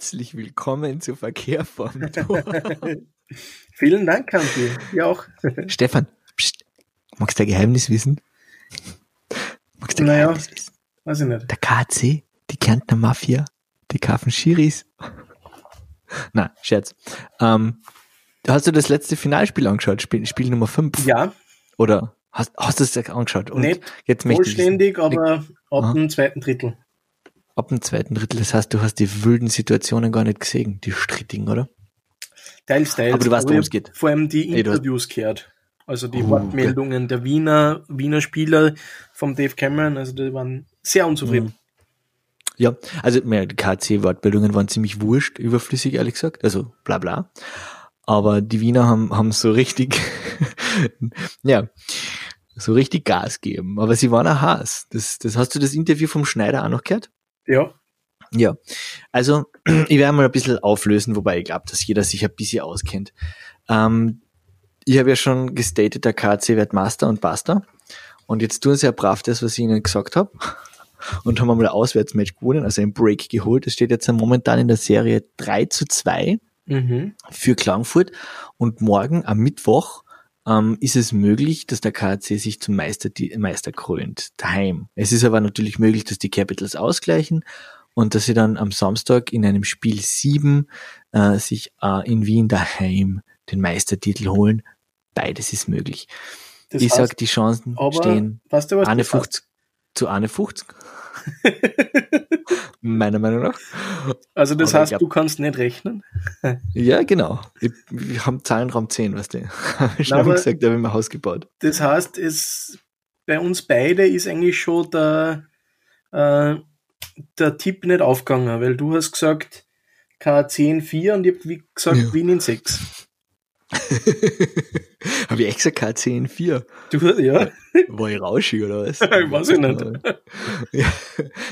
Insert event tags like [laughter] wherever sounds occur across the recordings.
Herzlich willkommen zu Verkehr vom [laughs] Tor. Vielen Dank, Kanti. Ja auch. Stefan, pst, magst du ein Geheimnis wissen? Magst du ein Naja. Geheimnis wissen? Weiß ich nicht. Der KC, die Kärntner Mafia, die kaufen Schiris. Na, Scherz. Ähm, hast du das letzte Finalspiel angeschaut? Spiel, Spiel Nummer 5? Ja, Oder hast, hast du es angeschaut? Und nicht jetzt vollständig, aber ab Aha. dem zweiten Drittel. Ab dem zweiten Drittel, das heißt, du hast die wilden Situationen gar nicht gesehen, die strittigen, oder? Teils, teils. Aber du weißt, worum es geht. Vor allem die Interviews gehört. Also die Oh, Wortmeldungen der Wiener, Wiener Spieler vom Dave Cameron, also die waren sehr unzufrieden. Ja, also mehr, die KC-Wortbildungen waren ziemlich wurscht, überflüssig, ehrlich gesagt. Also bla bla. Aber die Wiener haben, haben so richtig, [laughs] ja, so richtig Gas gegeben. Aber sie waren ein Haas. Das, das hast du das Interview vom Schneider auch noch gehört? Ja, Ja. Also, [clears throat] ich werde mal ein bisschen auflösen, wobei ich glaube, dass jeder sich ein bisschen auskennt. Ähm, ich habe ja schon gestatet, der KC wird Master und Basta. Und jetzt tun sie ja brav das, was ich ihnen gesagt habe. [laughs] Und haben einmal ein Auswärtsmatch gewonnen, also ein Break geholt. Es steht jetzt momentan in der Serie 3 zu 2 mhm. für Klagenfurt. Und morgen am Mittwoch ähm, ist es möglich, dass der KC sich zum Meister, die, Meister krönt, daheim. Es ist aber natürlich möglich, dass die Capitals ausgleichen und dass sie dann am Samstag in einem Spiel 7 äh, sich äh, in Wien daheim den Meistertitel holen. Beides ist möglich. Das ich heißt, sag, die Chancen aber, stehen weißt du, was eine das heißt? 50 zu eine 50. [laughs] Meiner Meinung nach. Also das Aber heißt, glaub- du kannst nicht rechnen. [laughs] Ja, genau. Ich, wir haben Zahlenraum 10, weißt du. [laughs] Ich aber- gesagt, da habe ich mein Haus gebaut. Das heißt, es bei uns beide ist eigentlich schon der, äh, der Tipp nicht aufgegangen, weil du hast gesagt K10 4 und ich habe wie gesagt Ja. Wien in 6. [laughs] habe ich extra KC in 4? Du, ja, War ich rauschig oder was? [laughs] Weiß ich nicht. [laughs] Ja,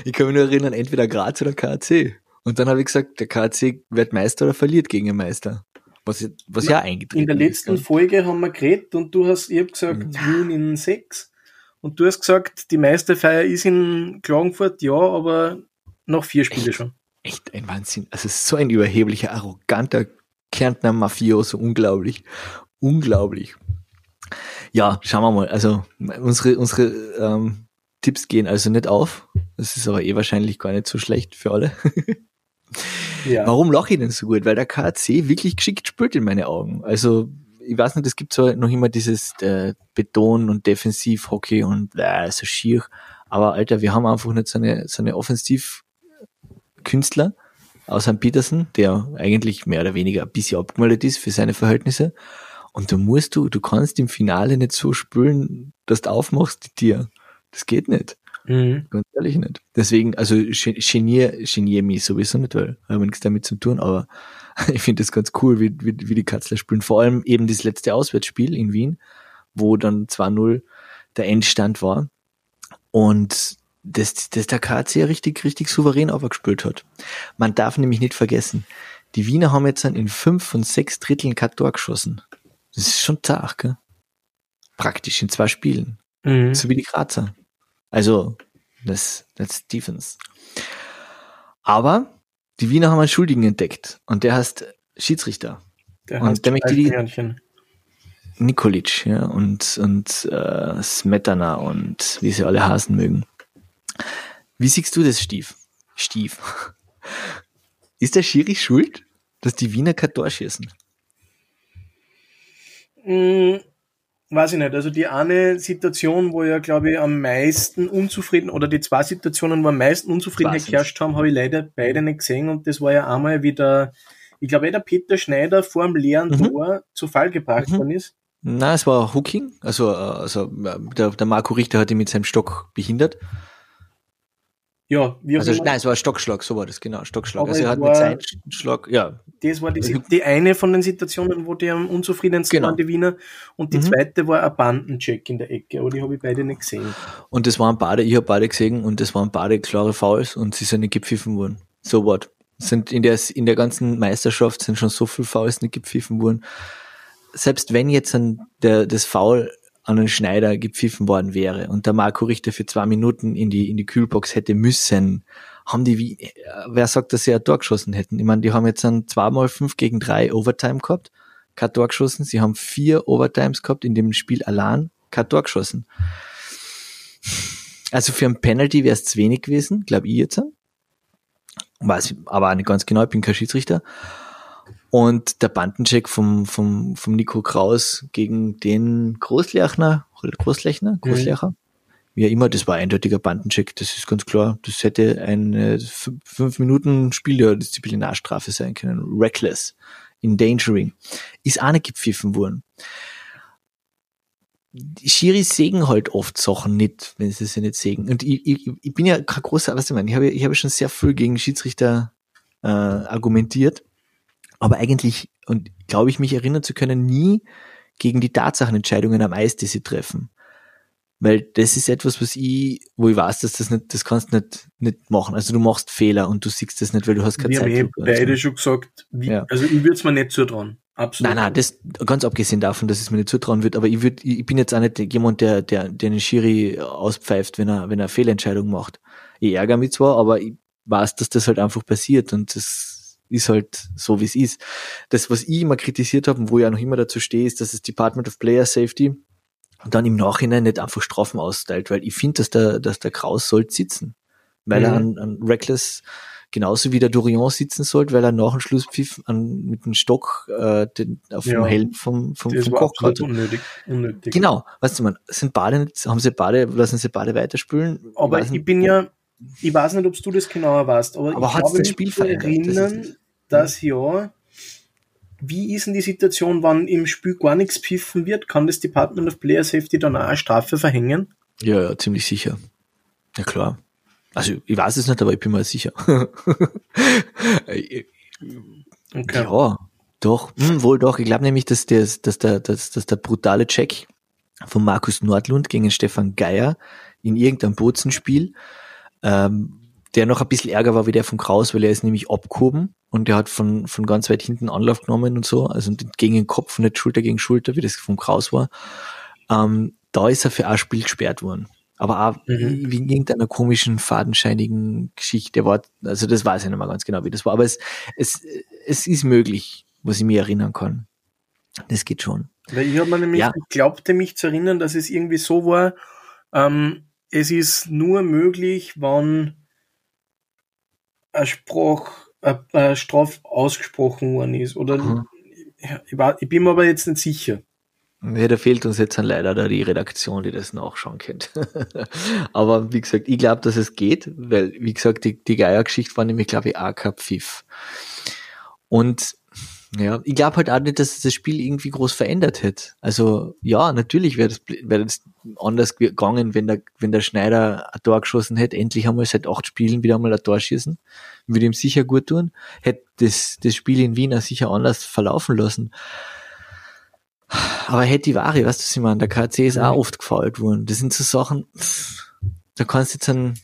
ich kann mich nur erinnern, entweder Graz oder KC. Und dann habe ich gesagt, der KC wird Meister oder verliert gegen den Meister. Was, was ja eingetreten in der letzten ist. Folge haben wir geredet und du hast, ich habe gesagt Wien in 6 und du hast gesagt, die Meisterfeier ist in Klagenfurt, ja, aber noch vier Spiele schon. Echt ein Wahnsinn. Also so ein überheblicher, arroganter Kärntner Mafioso. Unglaublich. Unglaublich. Ja, schauen wir mal. Also unsere, unsere ähm, Tipps gehen also nicht auf. Das ist aber eh wahrscheinlich gar nicht so schlecht für alle. [laughs] Ja. Warum lache ich denn so gut? Weil der KC wirklich geschickt spielt in meine Augen. Also ich weiß nicht, es gibt so noch immer dieses äh, Beton- und Defensiv-Hockey und äh, so schier. Aber Alter, wir haben einfach nicht so eine, so eine Offensiv-Künstler außer Peterson, der eigentlich mehr oder weniger ein bisschen abgemeldet ist für seine Verhältnisse. Und da musst du, du kannst im Finale nicht so spülen, dass du aufmachst, die Tier. Das geht nicht. Mhm. Ganz ehrlich nicht. Deswegen, also gen- genier, genier mich sowieso nicht, weil habe nichts damit zu tun, aber [laughs] ich finde das ganz cool, wie, wie, wie die Katzler spielen. Vor allem eben das letzte Auswärtsspiel in Wien, wo dann 2-0 der Endstand war. Und das, das der KC richtig, richtig souverän aufgespielt hat. Man darf nämlich nicht vergessen, die Wiener haben jetzt dann in fünf von sechs Dritteln kein Tor geschossen. Das ist schon zart, gell? Praktisch in zwei Spielen. Mhm. So wie die Grazer. Also, das, das Stephens. Aber die Wiener haben einen Schuldigen entdeckt und der heißt Schiedsrichter. Der Und heißt der möchte die-. Nikolic, ja, und, und äh, Smetana und wie sie alle heißen mögen. Wie siehst du das, Stief? Stief. Ist der Schiri schuld, dass die Wiener kein Tor schießen? Hm, weiß ich nicht. Also die eine Situation, wo ja, glaube ich, am meisten unzufrieden, oder die zwei Situationen, wo am meisten Unzufriedenheit geherrscht haben, habe ich leider beide nicht gesehen. Und das war ja einmal wieder, ich glaube, eh der Peter Schneider vor dem leeren Mhm. Tor zu Fall gebracht Mhm. worden ist. Na, es war Hooking, also, äh, also äh, der, der Marco Richter hat ihn mit seinem Stock behindert. Ja, wie auch Also, immer. nein, es war Stockschlag, so war das, genau, Stockschlag. Aber also er hat war- mit seinem Schlag, ja, Das war die, Also- die eine von den Situationen, wo die am unzufriedensten Genau. waren, die Wiener. Und die Mhm. zweite war ein Bandencheck in der Ecke, aber die habe ich beide nicht gesehen. Und das waren beide, ich habe beide gesehen und das waren beide klare Fouls und sie sind nicht gepfiffen worden. So what? Sind in der, in der ganzen Meisterschaft sind schon so viele Fouls nicht gepfiffen worden. Selbst wenn jetzt ein, der, das Foul an den Schneider gepfiffen worden wäre und der Marco Richter für zwei Minuten in die, in die Kühlbox hätte müssen, haben die wie, äh, wer sagt, dass sie ein Tor geschossen hätten? Ich meine, die haben jetzt dann zweimal fünf gegen drei Overtime gehabt, kein Tor geschossen. Sie haben vier Overtimes gehabt in dem Spiel allein, kein Tor geschossen. Also für ein Penalty wäre es zu wenig gewesen, glaube ich jetzt. Weiß aber auch nicht ganz genau, ich bin kein Schiedsrichter. Und der Bandencheck vom, vom, vom Nico Kraus gegen den Großlechner, Großlechner, mhm. Großlecher, mhm. wie ja immer, das war ein eindeutiger Bandencheck, das ist ganz klar. Das hätte eine fünf Minuten Spiel der Disziplinarstrafe sein können. Reckless, endangering. Ist auch nicht gepfiffen worden. Die Schiris sägen halt oft Sachen nicht, wenn sie sie nicht sägen. Und ich, ich, ich bin ja kein großer, was ich meine, ich habe, ich habe schon sehr viel gegen Schiedsrichter äh, argumentiert aber eigentlich, und glaube ich, mich erinnern zu können, nie gegen die Tatsachenentscheidungen am Eis, die sie treffen. Weil das ist etwas, was ich, wo ich weiß, dass das nicht, das kannst du nicht, nicht machen. Also du machst Fehler und du siehst das nicht, weil du hast keine Wir Zeit. Wir haben eh beide schon gesagt, wie, ja. also ich würde es mir nicht zutrauen. Absolut. Nein, nein, das, ganz abgesehen davon, dass es mir nicht zutrauen wird, aber ich würde, ich bin jetzt auch nicht jemand, der, der, der den Schiri auspfeift, wenn er, wenn er Fehlentscheidung macht. Ich ärgere mich zwar, aber ich weiß, dass das halt einfach passiert und das, ist halt so, wie es ist. Das, was ich immer kritisiert habe und wo ich auch noch immer dazu stehe, ist, dass das Department of Player Safety dann im Nachhinein nicht einfach Strafen austeilt, weil ich finde, dass der, dass der Kraus soll sitzen, weil mhm. er an, an Reckless genauso wie der Dorian sitzen sollte, weil er nach dem Schlusspfiff an, mit dem Stock äh, den, auf ja, dem Helm vom, vom, vom Koch hatte. Unnötig, unnötig. Genau, weißt du, man, sind beide nicht, haben sie beide, lassen sie beide weiterspülen. Aber ich, ich bin ja, ich weiß nicht, ob du das genauer weißt, aber, aber ich glaube, das Spiel erinnern, das das ja, wie ist denn die Situation, wann im Spiel gar nichts pfiffen wird? Kann das Department of Player Safety dann auch eine Strafe verhängen? Ja, ja, ziemlich sicher. Ja, klar. Also, ich weiß es nicht, aber ich bin mal sicher. [laughs] okay. Ja, doch, hm, wohl doch. Ich glaube nämlich, dass der, dass der, dass, dass der brutale Check von Markus Nordlund gegen Stefan Geier in irgendeinem Bozenspiel ähm, der noch ein bisschen ärger war wie der von Kraus, weil er ist nämlich abgehoben und der hat von, von ganz weit hinten Anlauf genommen und so, also gegen den Kopf und nicht Schulter gegen Schulter, wie das vom Kraus war. Ähm, da ist er für ein Spiel gesperrt worden. Aber auch mhm. wegen irgendeiner komischen, fadenscheinigen Geschichte. War, also das weiß ich nicht mehr ganz genau, wie das war. Aber es, es, es ist möglich, was ich mir erinnern kann. Das geht schon. Weil ich habe mir nämlich, ja. glaubte mich zu erinnern, dass es irgendwie so war, ähm, es ist nur möglich, wann ein Spruch, ein Straf ausgesprochen worden ist. Oder mhm. ich, war, ich bin mir aber jetzt nicht sicher. Ja, da fehlt uns jetzt dann leider da die Redaktion, die das nachschauen kennt. [laughs] aber wie gesagt, ich glaube, dass es geht, weil, wie gesagt, die, die Geiergeschichte war nämlich, glaube ich, auch kein Pfiff. Und ja, ich glaube halt auch nicht, dass das Spiel irgendwie groß verändert hätte. Also ja, natürlich wäre das, wär das anders gegangen, wenn der, wenn der Schneider ein Tor geschossen hätte. Endlich einmal seit acht Spielen wieder einmal ein Tor schießen. Würde ihm sicher gut tun. Hätte das, das Spiel in Wien auch sicher anders verlaufen lassen. Aber hätte die Ware, weißt du, was ich meine? Der KC ist auch oft gefault worden. Das sind so Sachen, da kannst du jetzt ein,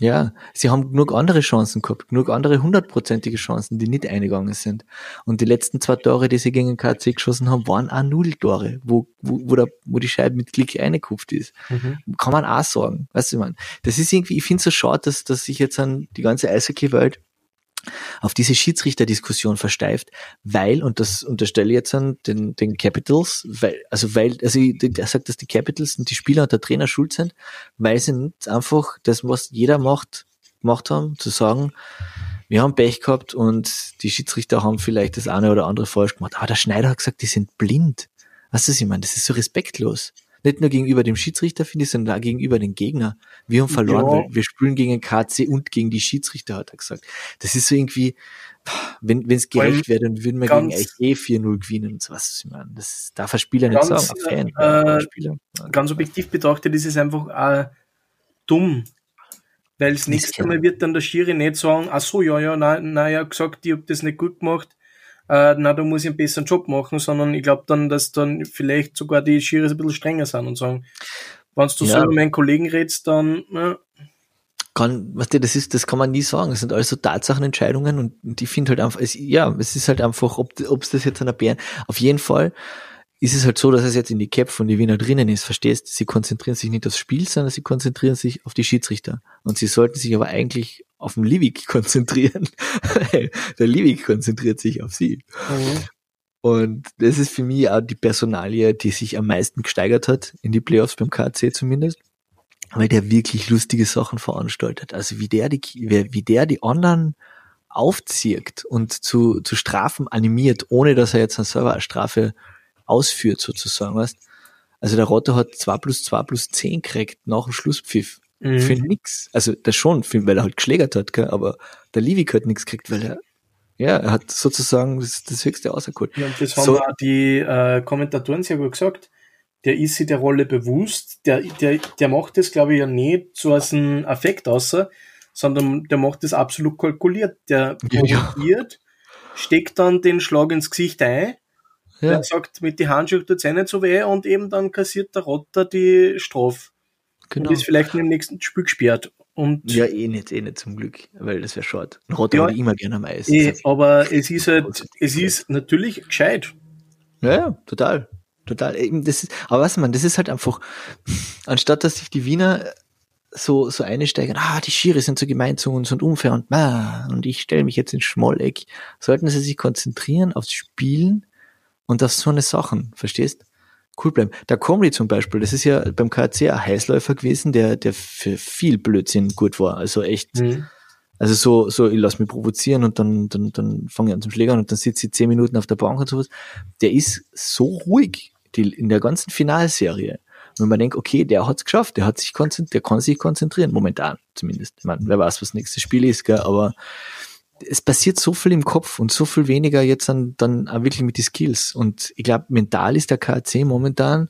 ja, sie haben genug andere Chancen gehabt, genug andere hundertprozentige Chancen, die nicht eingegangen sind. Und die letzten zwei Tore, die sie gegen den KC geschossen haben, waren auch Null-Tore, wo, wo, wo, der, wo die Scheibe mit Klick eingekupft ist. Mhm. Kann man auch sagen. Weißt du, man, das ist irgendwie, ich finde es so schade, dass, dass sich jetzt an die ganze Eishockey-Welt auf diese Schiedsrichterdiskussion versteift, weil, und das unterstelle ich jetzt an den, den Capitals, weil, also weil, also er sagt, dass die Capitals und die Spieler und der Trainer schuld sind, weil sie nicht einfach das, was jeder macht, gemacht haben, zu sagen, wir haben Pech gehabt und die Schiedsrichter haben vielleicht das eine oder andere falsch gemacht. Aber der Schneider hat gesagt, die sind blind. Was ist ich meine? Das ist so respektlos. Nicht nur gegenüber dem Schiedsrichter, finde ich, sondern auch gegenüber den Gegner. Wir haben verloren, ja. weil wir spielen gegen den KC und gegen die Schiedsrichter, hat er gesagt. Das ist so irgendwie, wenn es gerecht wäre, dann würden wir gegen eh 4-0 gewinnen und so was. Ich meine, das darf ein Spieler ganz, nicht sagen, ein Fan. Äh, Spieler. Ganz objektiv betrachtet ist es einfach äh, dumm. Weil das nächste Mal wird dann der Schiri nicht sagen, ach so, ja, ja, na, na ja, gesagt, ich habe das nicht gut gemacht, äh, na, da muss ich einen besseren Job machen, sondern ich glaube dann, dass dann vielleicht sogar die Schiris ein bisschen strenger sind und sagen, wenn du ja. so mit meinen Kollegen redest, dann, ne, kann, was dir das ist, das kann man nie sagen. Das sind alles so Tatsachenentscheidungen und, und ich finde halt einfach, es, ja, es ist halt einfach, ob es das jetzt an der Bären, auf jeden Fall ist es halt so, dass es jetzt in die Cap von die Wiener drinnen ist, verstehst? Sie konzentrieren sich nicht aufs Spiel, sondern sie konzentrieren sich auf die Schiedsrichter. Und sie sollten sich aber eigentlich auf den Livik konzentrieren. [laughs] der Livik konzentriert sich auf sie. Mhm. Und das ist für mich auch die Personalie, die sich am meisten gesteigert hat in die Playoffs beim KC zumindest, weil der wirklich lustige Sachen veranstaltet. Also wie der die, wie der die anderen aufzieht und zu, zu Strafen animiert, ohne dass er jetzt eine Server ausführt sozusagen, weißt. Also der Rotter hat 2 plus 2 plus 10 gekriegt nach dem Schlusspfiff. Mhm. Für nix. Also das schon, weil er halt geschlägert hat, gell? aber der Livik hat nichts gekriegt, weil er ja, er hat sozusagen das, das höchste rausgeholt. Ja, und das haben so, auch die äh, Kommentatoren sehr gut gesagt. Der ist sich der Rolle bewusst. Der, der, der macht das, glaube ich, ja nicht so als ein Affekt außer, sondern der macht das absolut kalkuliert. Der [laughs] provoziert, ja. steckt dann den Schlag ins Gesicht ein, ja. der sagt, mit die Handschuhe tut es eh nicht so weh und eben dann kassiert der Rotter die Strafe. Genau. Und ist vielleicht im nächsten Spiel gesperrt. Und ja, eh nicht, eh nicht zum Glück, weil das wäre schade. Ein Rotter ja, immer gerne am Eis. Eh, aber es ist halt, es ist natürlich gescheit. Ja, ja, total. Total. Das ist, aber was man, das ist halt einfach, [laughs] anstatt dass sich die Wiener so, so einsteigen, ah, die Schiere sind so gemein zu uns und unfair und ah, und ich stelle mich jetzt ins Schmolleck, sollten sie sich konzentrieren aufs Spielen und auf so eine Sachen, verstehst? Cool bleiben. Der Comedy zum Beispiel, das ist ja beim KC ein Heißläufer gewesen, der, der für viel Blödsinn gut war. Also echt, mhm. also so, so, ich lass mich provozieren und dann, dann, dann fange ich an zum Schlägern und dann sitze ich zehn Minuten auf der Bank und sowas. Der ist so ruhig die, in der ganzen Finalserie. Wenn man denkt, okay, der hat's geschafft, der hat sich konzentriert, der kann sich konzentrieren, momentan zumindest. Ich meine, wer weiß, was das nächste Spiel ist, gell, aber es passiert so viel im Kopf und so viel weniger jetzt dann, dann wirklich mit den Skills. Und ich glaube, mental ist der KC momentan,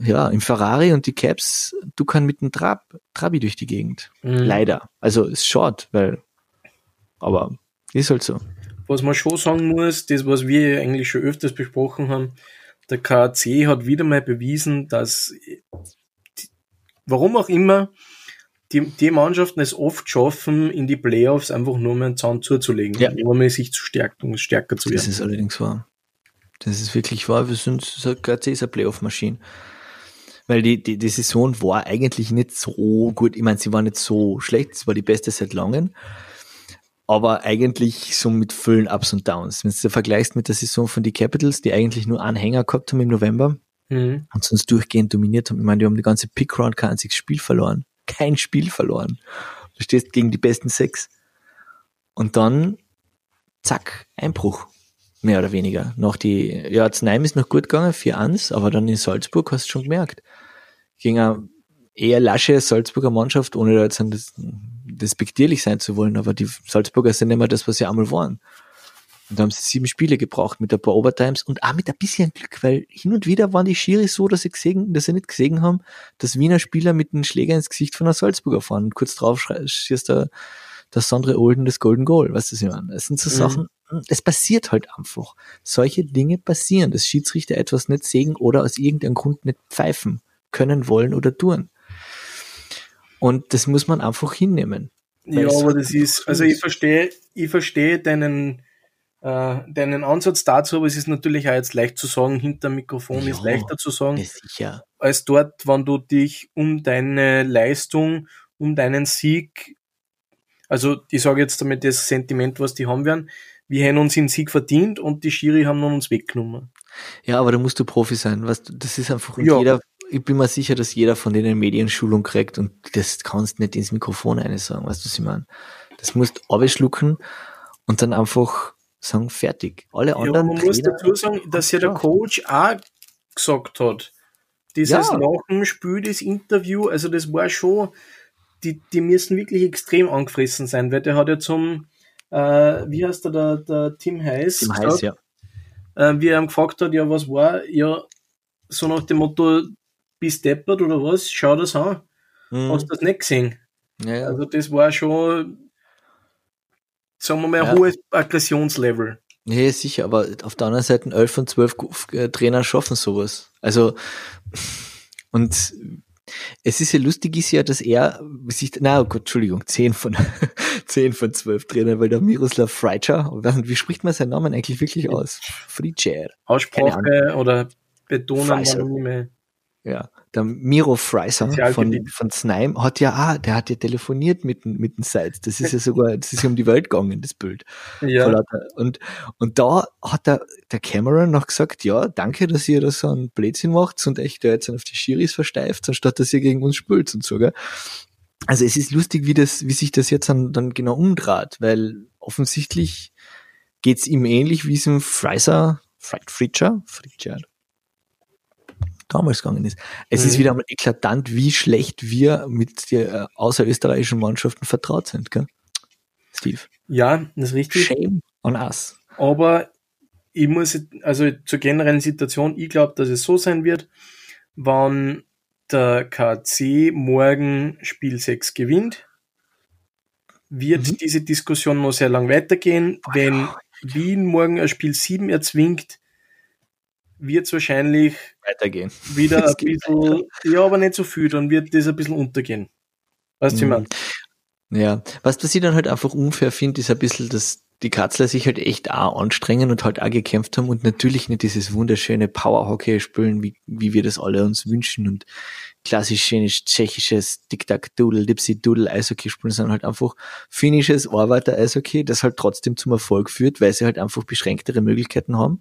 ja, im Ferrari und die Caps, du kannst mit dem Trab, Trabi durch die Gegend. Mhm. Leider. Also, ist short, weil, aber ist halt so. Was man schon sagen muss, das, was wir eigentlich schon öfters besprochen haben, der KC hat wieder mal bewiesen, dass, warum auch immer, die, die Mannschaften es oft schaffen, in die Playoffs einfach nur mal einen Zahn zuzulegen, ja. um sich zu stärken, stärker zu werden. Das ist allerdings wahr. Das ist wirklich wahr. Wir sind, KC ist eine Playoff-Maschine. Weil die, die, die Saison war eigentlich nicht so gut. Ich meine, sie war nicht so schlecht. Es war die beste seit langem. Aber eigentlich so mit vielen Ups und Downs. Wenn du vergleichst mit der Saison von die Capitals, die eigentlich nur Anhänger gehabt haben im November mhm. und sonst durchgehend dominiert haben. Ich meine, die haben die ganze Pick-Round kein einziges Spiel verloren kein Spiel verloren. Du stehst gegen die besten sechs. Und dann, zack, Einbruch. Mehr oder weniger. Noch die, ja, Znaim ist noch gut gegangen, 4-1, aber dann in Salzburg hast du schon gemerkt. Gegen eine eher lasche Salzburger Mannschaft, ohne da jetzt despektierlich sein zu wollen, aber die Salzburger sind immer das, was sie einmal waren. Und da haben sie sieben Spiele gebraucht mit ein paar Overtimes und auch mit ein bisschen Glück, weil hin und wieder waren die Schiri so, dass sie gesehen, dass sie nicht gesehen haben, dass Wiener Spieler mit einem Schläger ins Gesicht von einer Salzburger fahren. Und kurz drauf schießt der, der Sandre Olden das Golden Goal. Weißt du, was ich meine? Das sind so mhm. Sachen, es passiert halt einfach. Solche Dinge passieren, dass Schiedsrichter etwas nicht sehen oder aus irgendeinem Grund nicht pfeifen können, wollen oder tun. Und das muss man einfach hinnehmen. Ja, aber das ist, also ich verstehe, ich verstehe deinen, äh, deinen Ansatz dazu, aber es ist natürlich auch jetzt leicht zu sagen, hinter dem Mikrofon ja, ist leichter zu sagen, als dort, wenn du dich um deine Leistung, um deinen Sieg, also ich sage jetzt damit das Sentiment, was die haben werden, wir haben uns den Sieg verdient und die Schiri haben uns weggenommen. Ja, aber da musst du Profi sein, weißt du, das ist einfach, ja. jeder, ich bin mir sicher, dass jeder von denen Medienschulung kriegt und das kannst nicht ins Mikrofon eine sagen, weißt du, was ich meine? Das musst du schlucken und dann einfach sagen, fertig. Alle anderen. Ja, man Trainer, muss dazu sagen, dass ja der Coach auch gesagt hat, dieses ja. nach dem Spiel, das Interview, also das war schon, die, die müssen wirklich extrem angefressen sein, weil der hat ja zum, äh, wie heißt der, der, der Tim Heiß, Tim Heiß ja. Äh, wie er ihm gefragt hat, ja, was war, ja, so nach dem Motto, bist deppert oder was, schau das an. Mhm. Hast du das nicht gesehen? Ja, ja. Also das war schon sagen wir mal, ein ja. hohes Aggressionslevel. Nee, sicher, aber auf der anderen Seite 11 von 12 äh, Trainer schaffen sowas. Also, und es ist ja lustig, ist ja, dass er sich, na, oh Gott, Entschuldigung, 10 von, [laughs] 10 von 12 Trainer, weil der Miroslav Freitscher, wie spricht man seinen Namen eigentlich wirklich aus? Freitscher. Aussprache oder Betonen, Ja, der Miro Freiser von, von Snaim hat ja, ah, der hat ja telefoniert mit, mit den Sites. Das ist ja sogar, das ist ja um die Welt gegangen, das Bild. Ja. Und, und da hat der, der Cameron noch gesagt, ja, danke, dass ihr da so einen Blödsinn macht und echt da jetzt auf die Schiris versteift, anstatt dass ihr gegen uns spült und so, gell. Also es ist lustig, wie das, wie sich das jetzt dann, dann genau umdraht, weil offensichtlich geht's ihm ähnlich wie es im Freiser, Fritcher, Fritcher, damals gegangen ist. Es mhm. ist wieder mal eklatant, wie schlecht wir mit den äh, außerösterreichischen Mannschaften vertraut sind, gell? Steve. Ja, das ist richtig. Shame on us. Aber ich muss, also zur generellen Situation, ich glaube, dass es so sein wird, wann der KC morgen Spiel 6 gewinnt, wird mhm. diese Diskussion noch sehr lang weitergehen. Wenn Wien morgen ein Spiel 7 erzwingt, wird es wahrscheinlich weitergehen. Wieder [laughs] ein bisschen, ja, aber nicht so viel, dann wird das ein bisschen untergehen. Weißt du, mhm. Ja, was ich dann halt einfach unfair finde, ist ein bisschen, dass die Katzler sich halt echt auch anstrengen und halt auch gekämpft haben und natürlich nicht dieses wunderschöne Power-Hockey spielen, wie, wie wir das alle uns wünschen und klassisch schönes tschechisches Tic-Tac-Doodle, Dipsy-Doodle Eishockey spielen, sondern halt einfach finnisches Arbeiter-Eishockey, das halt trotzdem zum Erfolg führt, weil sie halt einfach beschränktere Möglichkeiten haben.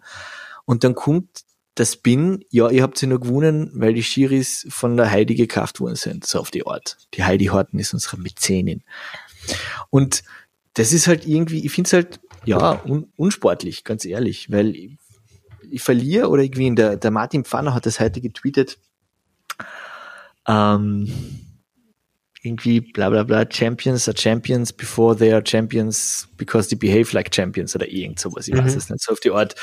Und dann kommt das bin, ja, ihr habt sie nur gewonnen, weil die Schiris von der Heidi gekauft worden sind, so auf die Art. Die Heidi Horten ist unsere Mäzenin. Und das ist halt irgendwie, ich finde es halt, ja, un, unsportlich, ganz ehrlich, weil ich, ich verliere oder irgendwie, der, der Martin Pfanner hat das heute getweetet, ähm, irgendwie bla bla bla, Champions are Champions before they are Champions because they behave like Champions oder irgend sowas. Ich mhm. weiß es nicht. So auf die Art,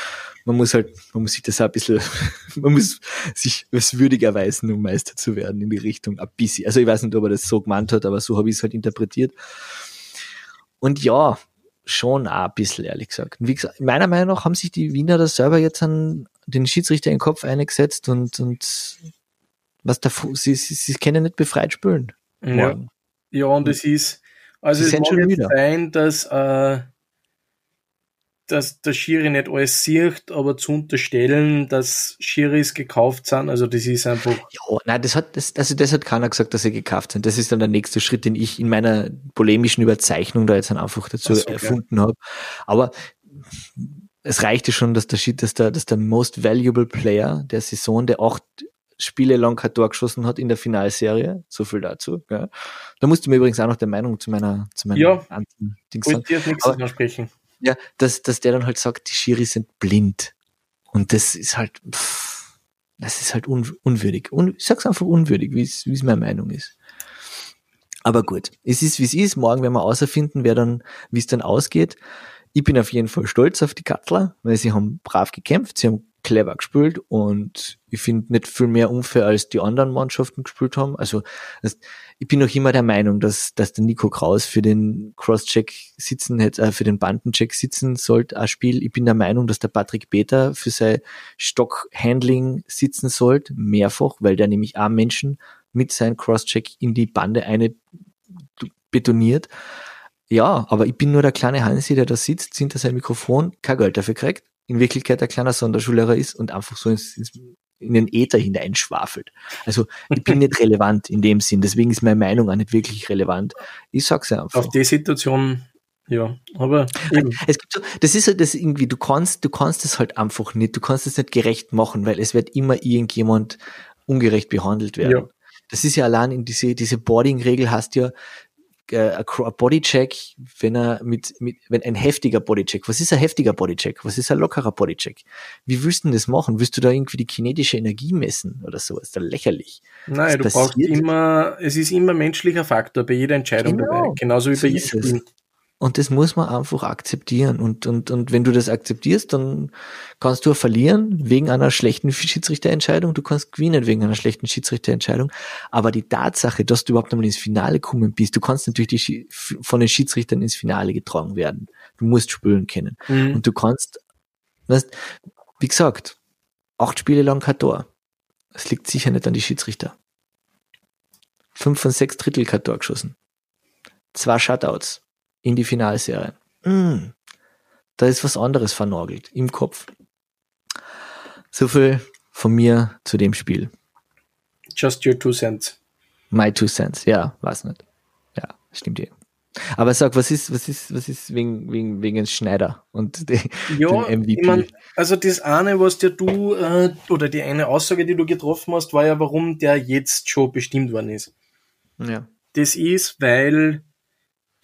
man muss halt, man muss sich das ein bisschen, [laughs] man muss sich es würdig erweisen, um Meister zu werden in die Richtung ein bisschen. Also ich weiß nicht, ob er das so gemeint hat, aber so habe ich es halt interpretiert. Und ja, schon auch ein bisschen, ehrlich gesagt. Und wie gesagt, meiner Meinung nach haben sich die Wiener das selber jetzt an den Schiedsrichter in den Kopf eingesetzt und, und was da, sie, sie, sie können nicht befreit spülen. Ja. ja, und es ist, also Sie es mag jetzt sein, dass, äh, dass der Schiri nicht alles sieht, aber zu unterstellen, dass Schiris gekauft sind, also das ist einfach. Ja, nein, das hat, das, also das hat keiner gesagt, dass sie gekauft sind. Das ist dann der nächste Schritt, den ich in meiner polemischen Überzeichnung da jetzt einfach dazu so, erfunden ja. habe. Aber es reichte schon, dass der, dass der, dass der most valuable Player der Saison, der acht Spiele lang kein Tor geschossen hat in der Finalserie. So viel dazu. Gell. Da musst du mir übrigens auch noch der Meinung zu meiner, zu meiner ja, Dings sagen. Dir nichts Aber, sprechen. Ja, dass, dass der dann halt sagt, die Schiri sind blind. Und das ist halt, pff, das ist halt un, unwürdig. Un, ich sag's einfach unwürdig, wie es, wie es meine Meinung ist. Aber gut, es ist wie es ist. Morgen werden wir außerfinden, wer dann, wie es dann ausgeht. Ich bin auf jeden Fall stolz auf die Kattler, weil sie haben brav gekämpft, sie haben clever gespielt und ich finde nicht viel mehr unfair, als die anderen Mannschaften gespielt haben. Also das, ich bin noch immer der Meinung, dass, dass der Nico Kraus für den Crosscheck sitzen hätte, äh, für den Bandencheck sitzen sollte, ein Spiel. Ich bin der Meinung, dass der Patrick Peter für sein Stockhandling sitzen sollte, mehrfach, weil der nämlich auch Menschen mit seinem Crosscheck in die Bande eine betoniert. Ja, aber ich bin nur der kleine Hansi, der da sitzt, hinter seinem Mikrofon, kein Geld dafür kriegt in Wirklichkeit ein kleiner Sonderschullehrer ist und einfach so ins, ins, in den Äther hineinschwafelt. Also ich bin nicht [laughs] relevant in dem Sinn, deswegen ist meine Meinung auch nicht wirklich relevant. Ich sag's ja einfach. Auf die Situation, ja, aber eben. Es gibt so, das ist halt das irgendwie, du kannst, du kannst es halt einfach nicht, du kannst es nicht gerecht machen, weil es wird immer irgendjemand ungerecht behandelt werden. Ja. Das ist ja allein in diese, diese Boarding-Regel hast ja, äh, Bodycheck, wenn er mit, mit, wenn ein heftiger Bodycheck, was ist ein heftiger Bodycheck? Was ist ein lockerer Bodycheck? Wie willst du denn das machen? Willst du da irgendwie die kinetische Energie messen oder so? Ist da lächerlich. Nein, du brauchst immer, es ist immer menschlicher Faktor bei jeder Entscheidung genau. dabei. Genauso wie so bei jedem. Und das muss man einfach akzeptieren. Und, und, und wenn du das akzeptierst, dann kannst du verlieren wegen einer schlechten Schiedsrichterentscheidung. Du kannst gewinnen wegen einer schlechten Schiedsrichterentscheidung. Aber die Tatsache, dass du überhaupt einmal ins Finale kommen bist, du kannst natürlich die, von den Schiedsrichtern ins Finale getragen werden. Du musst spülen können. Mhm. Und du kannst, weißt, wie gesagt, acht Spiele lang kein Tor. Das liegt sicher nicht an die Schiedsrichter. Fünf von sechs Drittel kein Tor geschossen. Zwei Shutouts in die Finalserie. Mm, da ist was anderes vernagelt im Kopf. So viel von mir zu dem Spiel. Just your two cents. My two cents, ja, weiß nicht. Ja, stimmt eh. Aber sag, was ist, was ist, was ist wegen, wegen, wegen Schneider und [laughs] die, ja, dem MVP? Ich mein, also das eine, was dir du, äh, oder die eine Aussage, die du getroffen hast, war ja, warum der jetzt schon bestimmt worden ist. Ja. Das ist, weil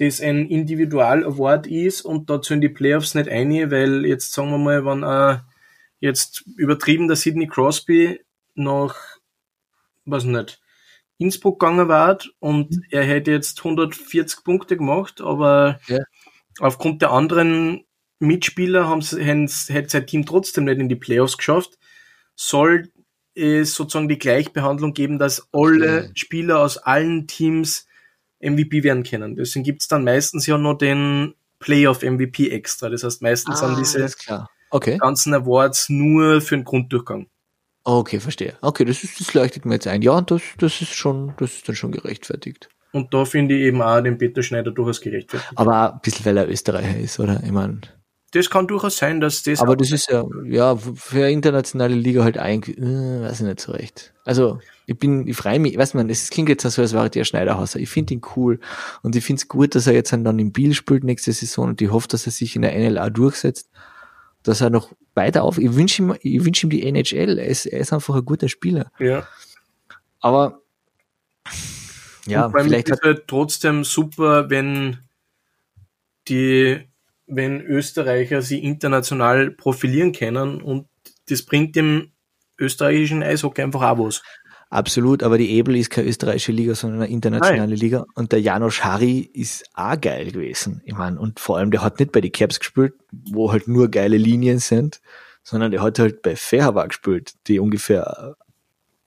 das ein Individual-Award ist und dazu in die Playoffs nicht eine, weil jetzt sagen wir mal, wenn äh, jetzt übertrieben der Sidney Crosby nach, was nicht, Innsbruck gegangen war und mhm. er hätte jetzt 140 Punkte gemacht, aber ja. aufgrund der anderen Mitspieler haben hätte sein Team trotzdem nicht in die Playoffs geschafft, soll es sozusagen die Gleichbehandlung geben, dass alle. Spieler aus allen Teams MVP werden können. Deswegen gibt's dann meistens ja noch den Playoff MVP extra. Das heißt, meistens ah, sind diese okay. ganzen Awards nur für den Grunddurchgang. Okay, verstehe. Okay, das, ist, das leuchtet mir jetzt ein. Ja, das, das ist schon, das ist dann schon gerechtfertigt. Und da finde ich eben auch den Peter Schneider durchaus gerechtfertigt. Aber auch ein bisschen, weil er Österreicher ist, oder? Ich meine. Das kann durchaus sein, dass das. Aber das ist ja, ja, für internationale Liga halt eigentlich, äh, weiß ich nicht so recht. Also, ich bin, ich freue mich, weiß man, es klingt jetzt so, als wäre der Schneiderhauser. Ich finde ihn cool und ich finde es gut, dass er jetzt dann im Biel spielt nächste Saison und ich hoffe, dass er sich in der NLA durchsetzt, dass er noch weiter auf, ich wünsche ihm, ich wünsche ihm die NHL, er ist, er ist einfach ein guter Spieler. Ja. Aber, ja, vielleicht ist halt trotzdem super, wenn die, wenn Österreicher sie international profilieren können und das bringt dem österreichischen Eishockey einfach auch was. Absolut, aber die Ebel ist keine österreichische Liga, sondern eine internationale Nein. Liga. Und der Janosch Harry ist auch geil gewesen. Ich meine, und vor allem, der hat nicht bei die Caps gespielt, wo halt nur geile Linien sind, sondern der hat halt bei Fairhaber gespielt, die ungefähr,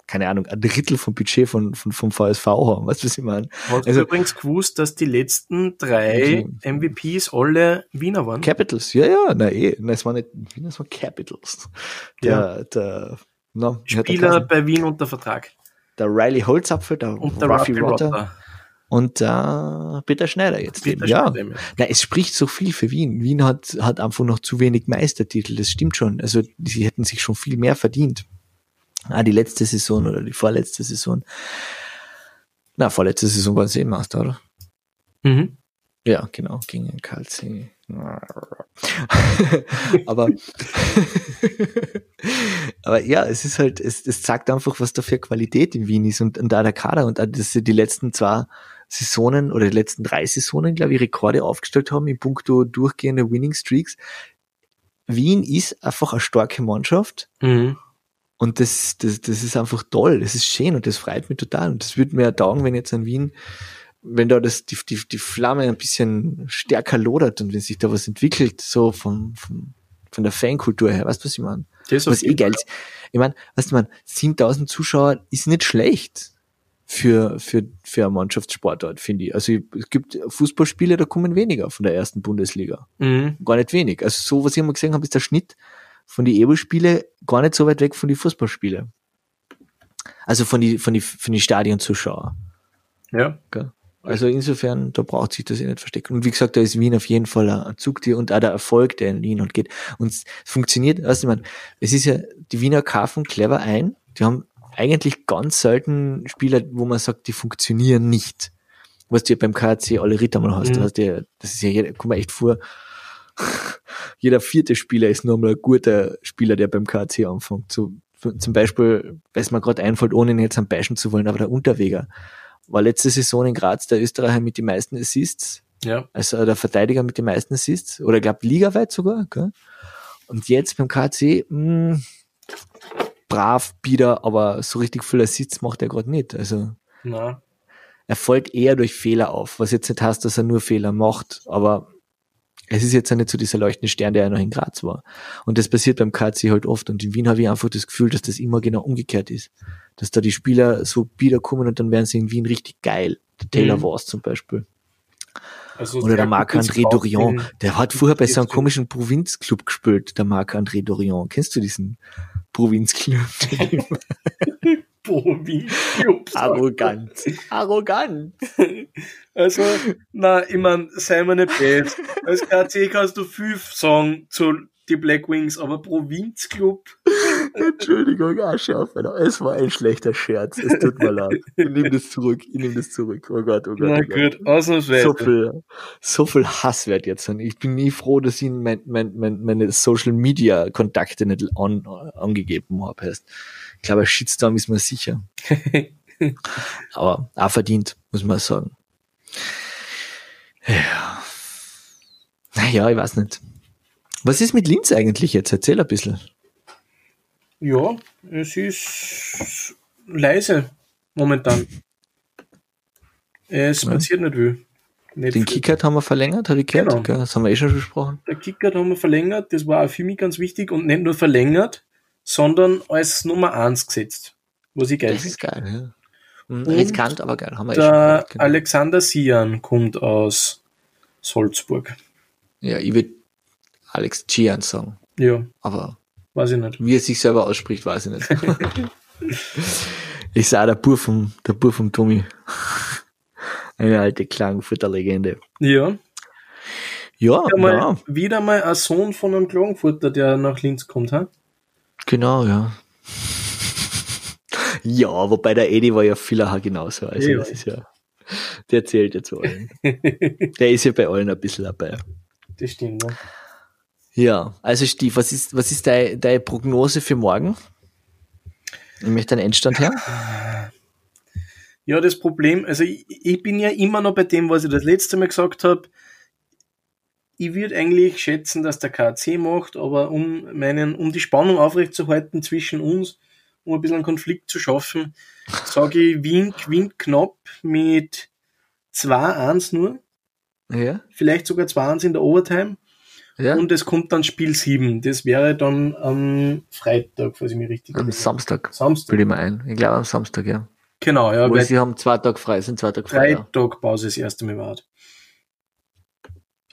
keine Ahnung, ein Drittel vom Budget von, von, vom VSV haben. Weißt du, was ich meine? Hast also, du übrigens gewusst, dass die letzten drei. MVPs alle Wiener waren? Capitals, ja, ja, na eh, na, es waren nicht Wiener, es waren Capitals. Der, ja. der No, Spieler bei Wien unter Vertrag. Der Riley Holzapfel, der, und der Ruffy Rotter. Rotter. Und äh, Peter Schneider jetzt Peter eben. Ja. Schneider. Na, es spricht so viel für Wien. Wien hat, hat einfach noch zu wenig Meistertitel, das stimmt schon. Also sie hätten sich schon viel mehr verdient. Ah, die letzte Saison oder die vorletzte Saison. Na, vorletzte Saison waren sie eh Master, oder? Mhm. Ja, genau, gegen KC. [laughs] aber, [laughs] aber ja, es ist halt, es, es zeigt einfach, was da für Qualität in Wien ist und, und da der Kader und dass sie die letzten zwei Saisonen oder die letzten drei Saisonen, glaube ich, Rekorde aufgestellt haben in puncto durchgehende Winning Streaks. Wien ist einfach eine starke Mannschaft. Mhm. Und das, das, das ist einfach toll, das ist schön und das freut mich total. Und das würde mir ja taugen, wenn jetzt an Wien wenn da das, die, die, die Flamme ein bisschen stärker lodert und wenn sich da was entwickelt, so von, von, von der Fankultur her, weißt du, was ich meine? Das was eh geil ist. Ich meine, weißt du, man, 7000 Zuschauer ist nicht schlecht für, für, für eine Mannschaftssportart, finde ich. Also es gibt Fußballspiele, da kommen weniger von der ersten Bundesliga. Mhm. Gar nicht wenig. Also so, was ich immer gesehen habe, ist der Schnitt von die Ebo-Spiele gar nicht so weit weg von die Fußballspiele. Also von die, von die, von die Stadionzuschauer. Ja. Okay. Also insofern, da braucht sich das eh nicht verstecken. Und wie gesagt, da ist Wien auf jeden Fall ein Zugtier und auch der Erfolg, der in Wien und geht. Und es funktioniert, weißt du, man, es ist ja, die Wiener kaufen clever ein. Die haben eigentlich ganz selten Spieler, wo man sagt, die funktionieren nicht. Was du ja beim KC alle Ritter mal hast. Mhm. hast ja, das ist ja, jeder, guck mal echt vor, [laughs] jeder vierte Spieler ist nur mal ein guter Spieler, der beim KC anfängt. So, zum Beispiel, weiß man gerade einfällt, ohne ihn jetzt am Beispiel zu wollen, aber der Unterweger war letzte Saison in Graz der Österreicher mit den meisten Assists. Ja. Also der Verteidiger mit den meisten Assists. Oder ich glaube ligaweit sogar. Gell? Und jetzt beim KC, mh, hm, brav, bieder, aber so richtig viel Assists macht er gerade nicht. Also Na. er fällt eher durch Fehler auf, was jetzt nicht heißt, dass er nur Fehler macht, aber es ist jetzt ja nicht so dieser leuchtende Stern, der ja noch in Graz war. Und das passiert beim KC halt oft. Und in Wien habe ich einfach das Gefühl, dass das immer genau umgekehrt ist. Dass da die Spieler so wieder kommen und dann werden sie in Wien richtig geil. Der Taylor mhm. Wars zum Beispiel. Also Oder der Marc-André Dorion. Der hat vorher bei so einem komischen Provinzclub gespielt, der Marc-André Dorion. Kennst du diesen Provinzclub? [laughs] Provinzclub. Arrogant. Arrogant. [laughs] Also, na, ich mein, sei mir nicht bad. Als KC kannst du fünf sagen zu die Black Wings, aber Provinzclub. [laughs] Entschuldigung, Asche auf, Alter. Es war ein schlechter Scherz. Es tut mir leid. Ich nehme das zurück. Ich nehme das zurück. Oh Gott, oh Gott. Na oh Gott. gut, ausnahmsweise. So viel, so viel Hass wird jetzt sein. Ich bin nie froh, dass ich mein, mein, mein, meine Social Media Kontakte nicht an, angegeben habe. Heißt, glaube, ein Shitstorm ist mir sicher. [laughs] Aber auch verdient, muss man sagen. Ja. Naja, ich weiß nicht. Was ist mit Linz eigentlich jetzt? Erzähl ein bisschen. Ja, es ist leise momentan. Es Ja. passiert nicht viel. Nicht Den. Kickert haben wir verlängert, habe ich gehört. Genau. Das haben wir eh schon besprochen. Der Kicker haben wir verlängert, das war auch für mich ganz wichtig und nicht nur verlängert, sondern als Nummer 1 gesetzt. Was ich geil Das finde. ist geil, ja. Und riskant, aber geil. Haben wir eh schon Der gehört, genau. Alexander Sian kommt aus Salzburg. Ja, ich würde Alex Gian sagen. Ja, Aber weiß ich nicht. wie er sich selber ausspricht, weiß ich nicht. ich sah der Bur vom, der Bur vom Tommy. Eine alte Klagenfurter Legende. Ja, Ja, wieder mal, ja, wieder mal ein Sohn von einem Klagenfurter, der nach Linz kommt. Ha? Genau, ja. [laughs] Ja, wobei der Edi war ja vieler genauso. Also Ja. das ist ja, der zählt ja zu allen. [laughs] Der ist ja bei allen ein bisschen dabei. Das stimmt. Ne? Ja, also Steve, was ist, was ist deine, deine Prognose für morgen? Ich möchte einen Endstand her. Ja, das Problem, also ich, ich bin ja immer noch bei dem, was ich das letzte Mal gesagt habe. Ich würde eigentlich schätzen, dass der KC macht, aber um meinen, um die Spannung aufrechtzuerhalten zwischen uns, um ein bisschen einen Konflikt zu schaffen, sage ich, Wien gewinnt knapp mit 2-1 nur, Ja, vielleicht sogar 2-1 in der Overtime ja. und es kommt dann Spiel 7. Das wäre dann am Freitag, falls ich mich richtig am. Samstag, Samstag. bilde ich mir ein. Ich glaube am Samstag, ja. Genau, ja, Weil sie haben zwei Tage frei, sind zwei Tage frei. Ja. Freitag Pause das erste Mal war.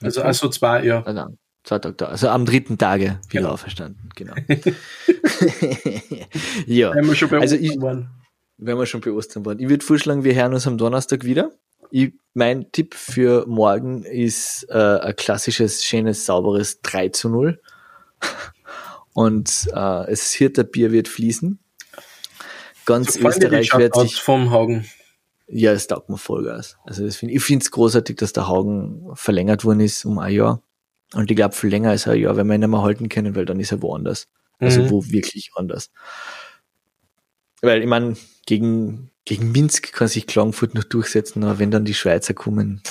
Also, also zwei, ja. Ah, nein, zwei Tage da. Also am dritten Tage wieder Genau. auferstanden, genau. [laughs] ja, Wenn wir schon bei Also Ostern ich- waren. wenn wir schon bei Ostern waren. Ich würde vorschlagen, wir hören uns am Donnerstag wieder. Ich, mein Tipp für morgen ist äh, ein klassisches, schönes, sauberes 3 zu 0. [laughs] Und äh, es Hirter Bier wird fließen. Ganz So Österreich wird sich vom Hagen. Ja, es taugt mir Vollgas. Also das find, ich finde es großartig, dass der Haugen verlängert worden ist um ein Jahr. Und ich glaube, viel länger als ein Jahr, wenn wir ihn nicht mehr halten können, weil dann ist er woanders. Also Mhm. wo wirklich anders. Weil ich meine, gegen, gegen Minsk kann sich Klagenfurt noch durchsetzen, aber wenn dann die Schweizer kommen,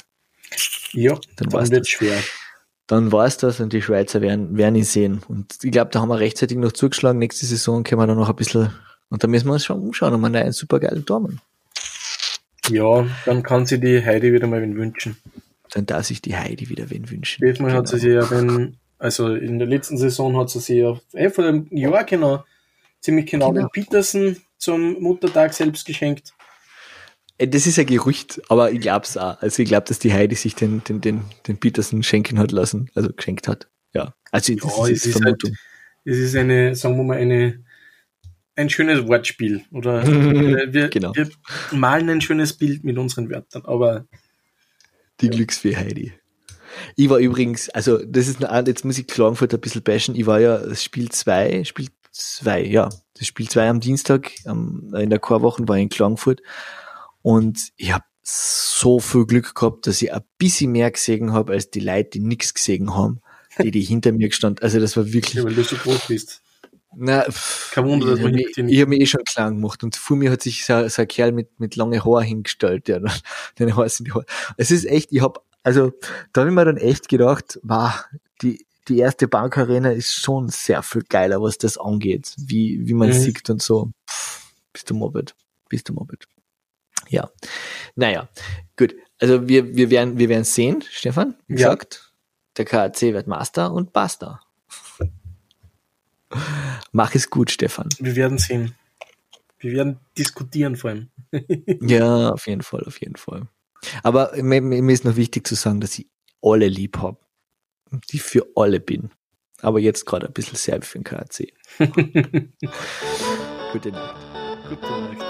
Ja, Dann dann, wird schwer. dann war es das und die Schweizer werden, werden ihn sehen. Und ich glaube, da haben wir rechtzeitig noch zugeschlagen. Nächste Saison können wir dann noch ein bisschen, und da müssen wir uns schon umschauen und einen super geilen Dormen. Ja, dann kann sie die Heidi wieder mal wen wünschen. Dann darf sich die Heidi wieder wen wünschen. Diesmal hat sie sich ja den, also in der letzten Saison hat sie sich ja, eh, vor einem Jahr genau, ziemlich genau, Genau. den Petersen zum Muttertag selbst geschenkt. Äh, Das ist ein Gerücht, aber ich glaub's auch. Also ich glaube, dass die Heidi sich den, den, den, den Petersen schenken hat lassen, also geschenkt hat. Ja. Also das Ja, ist, es ist Vermutung. Es ist eine, sagen wir mal, eine, ein schönes Wortspiel. Oder [laughs] wir, wir, Genau. wir malen ein schönes Bild mit unseren Wörtern. Aber Die Glücksfee Heidi. Ich war übrigens, also das ist eine, jetzt muss ich Klagenfurt ein bisschen bashen. Ich war ja das Spiel 2, Spiel 2, ja, das Spiel 2 am Dienstag, am, in der Chorwoche war ich in Klagenfurt und ich habe so viel Glück gehabt, dass ich ein bisschen mehr gesehen habe, als die Leute, die nichts gesehen haben, die, die [laughs] hinter mir gestanden. Also das war wirklich, weil du so groß bist. Na, pff, Kein Wunder, dass ich man habe nicht- ich hab mich eh schon klein gemacht und vor mir hat sich so, so ein Kerl mit, mit lange Haaren hingestellt, dann [laughs] den Haare sind die Haare. Es ist echt, ich hab, also da habe ich mir dann echt gedacht, wow, die, die erste Bankarena ist schon sehr viel geiler, was das angeht, wie, wie man Mhm. sieht und so. Pff, bist du mobbed, bist du mobbed. Ja, naja, gut. Also wir, wir werden, wir werden sehen, Stefan, wie Ja. gesagt, der KAC wird Master und basta. Mach es gut, Stefan. Wir werden sehen. Wir werden diskutieren vor allem. [laughs] Ja, auf jeden Fall, auf jeden Fall. Aber mir, mir ist noch wichtig zu sagen, dass ich alle lieb habe. Die für alle bin. Aber jetzt gerade ein bisschen sehr für den KAC. [laughs] Gute Nacht. Gute Nacht.